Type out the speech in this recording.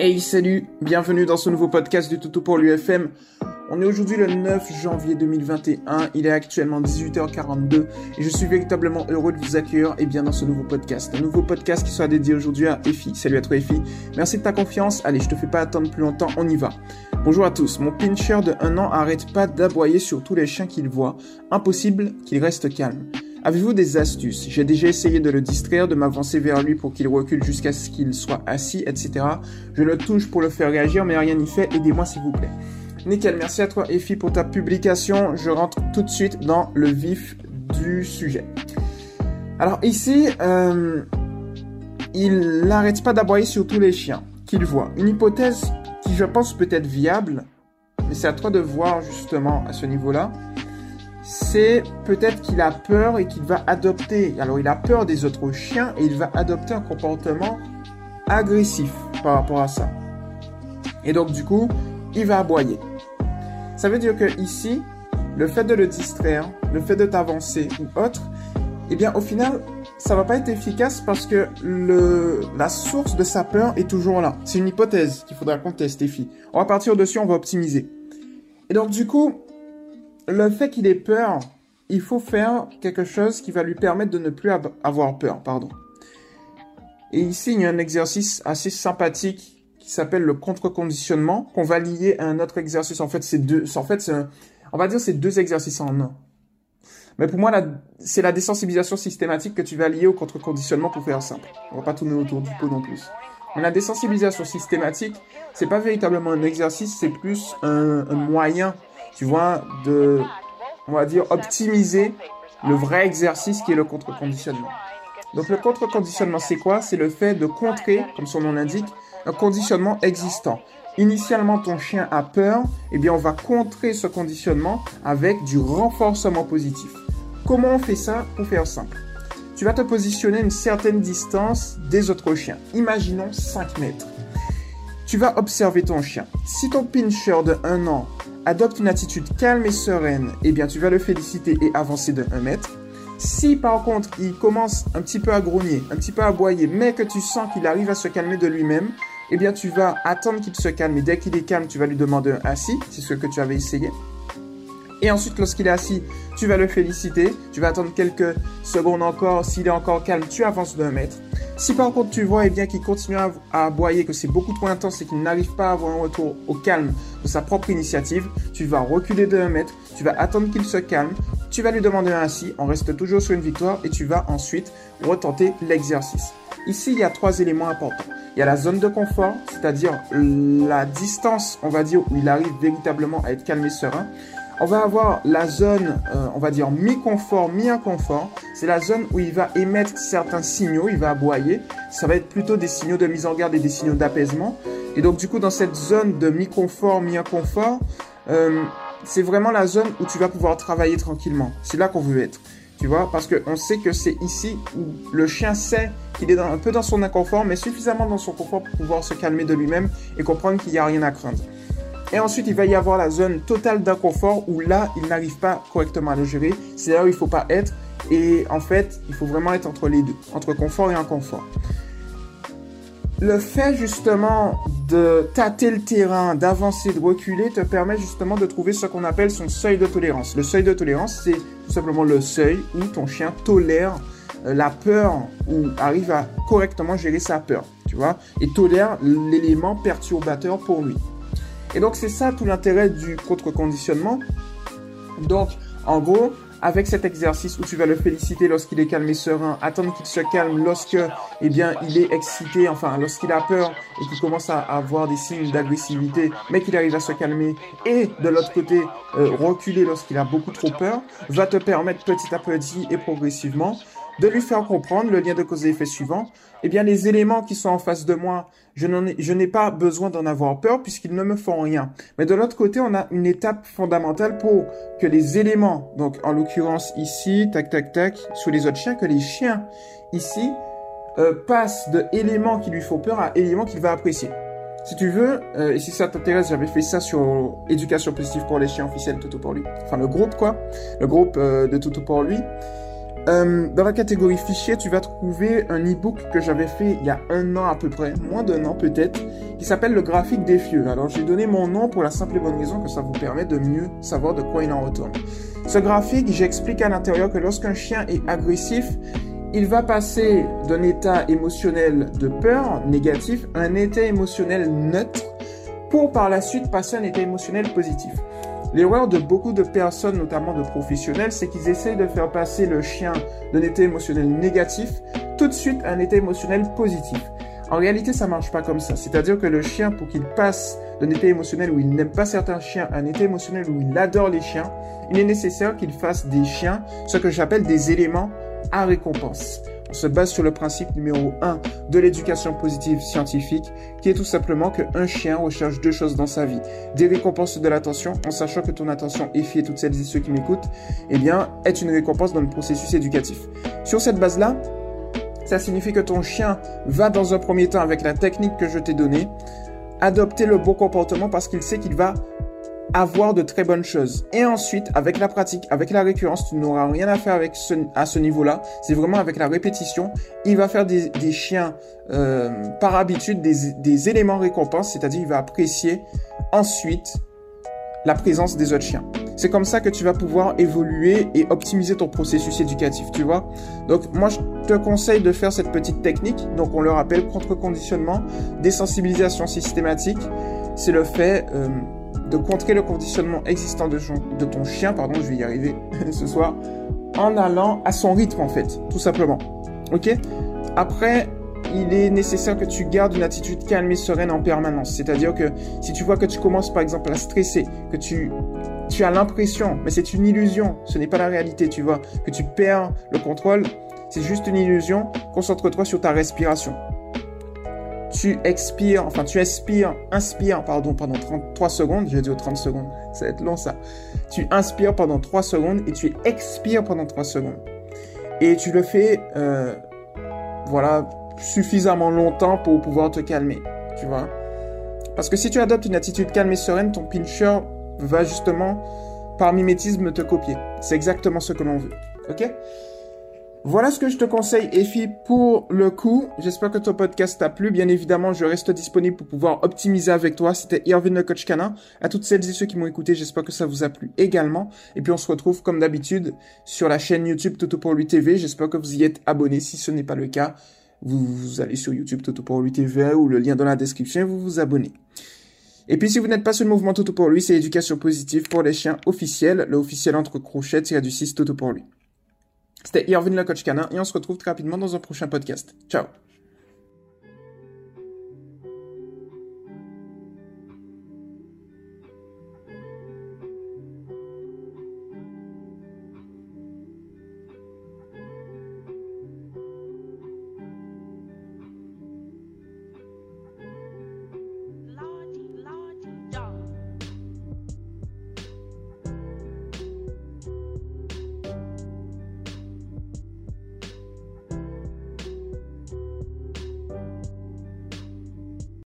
Hey salut, bienvenue dans ce nouveau podcast du Toutou pour l'UFM. On est aujourd'hui le 9 janvier 2021, il est actuellement 18h42 et je suis véritablement heureux de vous accueillir et bien dans ce nouveau podcast. Un nouveau podcast qui sera dédié aujourd'hui à Effie. Salut à toi Effie, merci de ta confiance, allez je te fais pas attendre plus longtemps, on y va. Bonjour à tous, mon pincher de 1 an arrête pas d'aboyer sur tous les chiens qu'il voit, impossible qu'il reste calme. Avez-vous des astuces? J'ai déjà essayé de le distraire, de m'avancer vers lui pour qu'il recule jusqu'à ce qu'il soit assis, etc. Je le touche pour le faire réagir, mais rien n'y fait. Aidez-moi s'il vous plaît. Nickel, merci à toi Effie pour ta publication. Je rentre tout de suite dans le vif du sujet. Alors ici, euh, il n'arrête pas d'aboyer sur tous les chiens qu'il voit. Une hypothèse qui je pense peut être viable, mais c'est à toi de voir justement à ce niveau-là c'est peut-être qu'il a peur et qu'il va adopter. Alors, il a peur des autres chiens et il va adopter un comportement agressif par rapport à ça. Et donc, du coup, il va aboyer. Ça veut dire que ici, le fait de le distraire, le fait de t'avancer ou autre, eh bien, au final, ça va pas être efficace parce que le, la source de sa peur est toujours là. C'est une hypothèse qu'il faudra qu'on teste, filles. On va partir dessus, on va optimiser. Et donc, du coup, le fait qu'il ait peur, il faut faire quelque chose qui va lui permettre de ne plus avoir peur, pardon. Et ici, il y a un exercice assez sympathique qui s'appelle le contre-conditionnement, qu'on va lier à un autre exercice. En fait, c'est deux, en fait, on va dire c'est deux exercices en un. Mais pour moi, c'est la désensibilisation systématique que tu vas lier au contre-conditionnement pour faire simple. On va pas tourner autour du pot non plus. Mais la désensibilisation systématique, c'est pas véritablement un exercice, c'est plus un, un moyen tu vois, de, on va dire, optimiser le vrai exercice qui est le contre-conditionnement. Donc le contre-conditionnement, c'est quoi? C'est le fait de contrer, comme son nom l'indique, un conditionnement existant. Initialement, ton chien a peur, eh bien, on va contrer ce conditionnement avec du renforcement positif. Comment on fait ça? Pour faire simple. Tu vas te positionner une certaine distance des autres chiens. Imaginons 5 mètres. Tu vas observer ton chien. Si ton pincher de 1 an adopte une attitude calme et sereine, eh bien tu vas le féliciter et avancer de 1 mètre. Si par contre il commence un petit peu à grogner, un petit peu à aboyer, mais que tu sens qu'il arrive à se calmer de lui-même, eh bien tu vas attendre qu'il se calme et dès qu'il est calme, tu vas lui demander un assis, c'est ce que tu avais essayé. Et ensuite, lorsqu'il est assis, tu vas le féliciter. Tu vas attendre quelques secondes encore. S'il est encore calme, tu avances d'un mètre. Si par contre tu vois eh bien qu'il continue à, aboyer, que c'est beaucoup trop intense et qu'il n'arrive pas à avoir un retour au calme de sa propre initiative, tu vas reculer de un mètre, tu vas attendre qu'il se calme, tu vas lui demander un assis, on reste toujours sur une victoire et tu vas ensuite retenter l'exercice. Ici, il y a trois éléments importants. Il y a la zone de confort, c'est-à-dire la distance, on va dire, où il arrive véritablement à être calme et serein on va avoir la zone, euh, on va dire mi-confort, mi-inconfort. C'est la zone où il va émettre certains signaux, il va aboyer. Ça va être plutôt des signaux de mise en garde et des signaux d'apaisement. Et donc du coup, dans cette zone de mi-confort, mi-inconfort, euh, c'est vraiment la zone où tu vas pouvoir travailler tranquillement. C'est là qu'on veut être. Tu vois, parce qu'on sait que c'est ici où le chien sait qu'il est un peu dans son inconfort, mais suffisamment dans son confort pour pouvoir se calmer de lui-même et comprendre qu'il n'y a rien à craindre. Et ensuite, il va y avoir la zone totale d'inconfort où là, il n'arrive pas correctement à le gérer. C'est là où il ne faut pas être. Et en fait, il faut vraiment être entre les deux, entre confort et inconfort. Le fait justement de tâter le terrain, d'avancer, de reculer, te permet justement de trouver ce qu'on appelle son seuil de tolérance. Le seuil de tolérance, c'est tout simplement le seuil où ton chien tolère euh, la peur ou arrive à correctement gérer sa peur, tu vois, et tolère l'élément perturbateur pour lui. Et donc c'est ça tout l'intérêt du contre-conditionnement. Donc en gros, avec cet exercice où tu vas le féliciter lorsqu'il est calme et serein, attendre qu'il se calme lorsque, eh bien, il est excité, enfin, lorsqu'il a peur et qu'il commence à avoir des signes d'agressivité, mais qu'il arrive à se calmer, et de l'autre côté, euh, reculer lorsqu'il a beaucoup trop peur, va te permettre petit à petit et progressivement de lui faire comprendre le lien de cause et effet suivant. Eh bien, les éléments qui sont en face de moi, je n'ai pas besoin d'en avoir peur puisqu'ils ne me font rien. Mais de l'autre côté, on a une étape fondamentale pour que les éléments, donc en l'occurrence ici, tac, tac, tac, sous les autres chiens, que les chiens ici euh, passent de éléments qui lui font peur à éléments qu'il va apprécier. Si tu veux, euh, et si ça t'intéresse, j'avais fait ça sur éducation positive pour les chiens officiels Toto pour lui. Enfin, le groupe, quoi. Le groupe euh, de Toto pour lui. Euh, dans la catégorie fichier, tu vas trouver un e-book que j'avais fait il y a un an à peu près, moins d'un an peut-être, qui s'appelle le graphique des fieux. Alors j'ai donné mon nom pour la simple et bonne raison que ça vous permet de mieux savoir de quoi il en retourne. Ce graphique, j'explique à l'intérieur que lorsqu'un chien est agressif, il va passer d'un état émotionnel de peur négatif à un état émotionnel neutre pour par la suite passer à un état émotionnel positif. L'erreur de beaucoup de personnes, notamment de professionnels, c'est qu'ils essayent de faire passer le chien d'un état émotionnel négatif tout de suite à un état émotionnel positif. En réalité, ça marche pas comme ça. C'est-à-dire que le chien, pour qu'il passe d'un état émotionnel où il n'aime pas certains chiens à un état émotionnel où il adore les chiens, il est nécessaire qu'il fasse des chiens ce que j'appelle des éléments à récompense. On se base sur le principe numéro 1 de l'éducation positive scientifique, qui est tout simplement qu'un chien recherche deux choses dans sa vie. Des récompenses de l'attention, en sachant que ton attention, et toutes celles et ceux qui m'écoutent, eh bien, est une récompense dans le processus éducatif. Sur cette base-là, ça signifie que ton chien va dans un premier temps avec la technique que je t'ai donnée, adopter le bon comportement parce qu'il sait qu'il va avoir de très bonnes choses. Et ensuite, avec la pratique, avec la récurrence, tu n'auras rien à faire avec à ce niveau-là. C'est vraiment avec la répétition. Il va faire des, chiens euh, par habitude, des, des éléments récompenses, c'est-à-dire il va apprécier ensuite la présence des autres chiens. C'est comme ça que tu vas pouvoir évoluer et optimiser ton processus éducatif, tu vois. Donc moi je te conseille de faire cette petite technique. Donc on le rappelle, contre-conditionnement, désensibilisation systématique. C'est le fait euh, de contrer le conditionnement existant de, ton chien, pardon, je vais y arriver ce soir, en allant à son rythme en fait, tout simplement. Ok? Après, il est nécessaire que tu gardes une attitude calme et sereine en permanence. C'est-à-dire que si tu vois que tu commences par exemple à stresser, que tu, tu as l'impression, mais c'est une illusion, ce n'est pas la réalité, tu vois, que tu perds le contrôle, c'est juste une illusion, concentre-toi sur ta respiration tu expires, enfin tu expires, inspires, pardon, pendant 33 secondes, j'ai dit 30 secondes, ça va être long ça. Tu inspires pendant 3 secondes et tu expires pendant 3 secondes. Et tu le fais, euh, voilà, suffisamment longtemps pour pouvoir te calmer, tu vois. Parce que si tu adoptes une attitude calme et sereine, ton pincher va justement, par mimétisme, te copier. C'est exactement ce que l'on veut, ok? Voilà ce que je te conseille, Effie, pour le coup. J'espère que ton podcast t'a plu. Bien évidemment, je reste disponible pour pouvoir optimiser avec toi. C'était Irvin le coach canin. À toutes celles et ceux qui m'ont écouté, j'espère que ça vous a plu également. Et puis on se retrouve comme d'habitude sur la chaîne YouTube Toto pour lui TV. J'espère que vous y êtes abonné. Si ce n'est pas le cas, vous, allez sur YouTube Toto pour lui TV ou le lien dans la description et vous vous abonnez. Et puis si vous n'êtes pas sur le mouvement Toto pour lui, c'est éducation positive pour les chiens officiels. Le officiel entre crochets, tiré du 6 Toto pour lui. C'était Irvin le coach canin et on se retrouve très rapidement dans un prochain podcast. Ciao